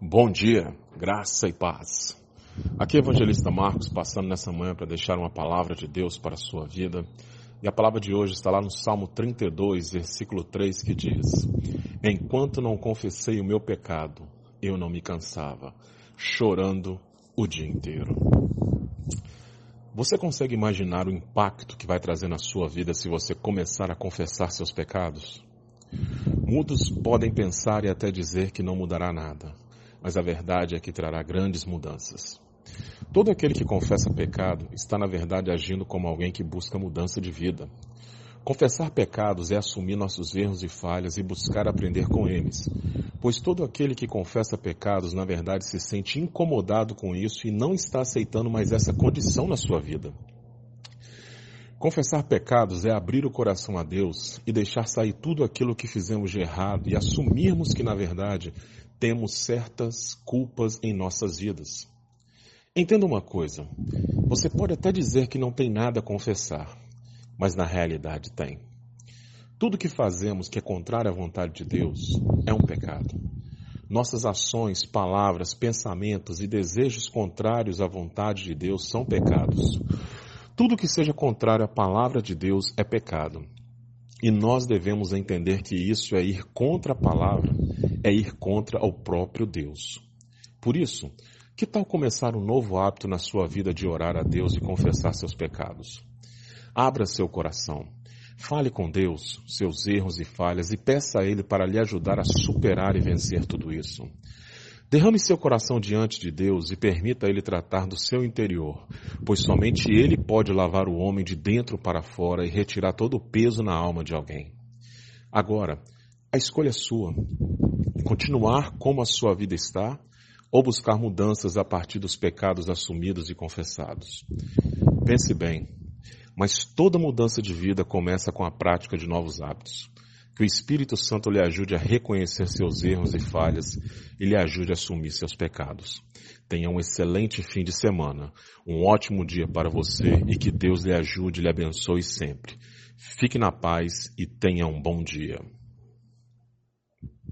Bom dia, graça e paz. Aqui é o evangelista Marcos passando nessa manhã para deixar uma palavra de Deus para a sua vida. E a palavra de hoje está lá no Salmo 32, versículo 3, que diz: Enquanto não confessei o meu pecado, eu não me cansava, chorando o dia inteiro. Você consegue imaginar o impacto que vai trazer na sua vida se você começar a confessar seus pecados? Muitos podem pensar e até dizer que não mudará nada mas a verdade é que trará grandes mudanças. Todo aquele que confessa pecado está, na verdade, agindo como alguém que busca mudança de vida. Confessar pecados é assumir nossos erros e falhas e buscar aprender com eles, pois todo aquele que confessa pecados, na verdade, se sente incomodado com isso e não está aceitando mais essa condição na sua vida. Confessar pecados é abrir o coração a Deus e deixar sair tudo aquilo que fizemos de errado e assumirmos que, na verdade, temos certas culpas em nossas vidas. Entenda uma coisa: você pode até dizer que não tem nada a confessar, mas na realidade tem. Tudo que fazemos que é contrário à vontade de Deus é um pecado. Nossas ações, palavras, pensamentos e desejos contrários à vontade de Deus são pecados. Tudo que seja contrário à palavra de Deus é pecado. E nós devemos entender que isso é ir contra a palavra é ir contra o próprio Deus. Por isso, que tal começar um novo hábito na sua vida de orar a Deus e confessar seus pecados? Abra seu coração. Fale com Deus seus erros e falhas e peça a Ele para lhe ajudar a superar e vencer tudo isso. Derrame seu coração diante de Deus e permita Ele tratar do seu interior, pois somente Ele pode lavar o homem de dentro para fora e retirar todo o peso na alma de alguém. Agora, a escolha é sua continuar como a sua vida está ou buscar mudanças a partir dos pecados assumidos e confessados. Pense bem, mas toda mudança de vida começa com a prática de novos hábitos. Que o Espírito Santo lhe ajude a reconhecer seus erros e falhas e lhe ajude a assumir seus pecados. Tenha um excelente fim de semana, um ótimo dia para você e que Deus lhe ajude e lhe abençoe sempre. Fique na paz e tenha um bom dia.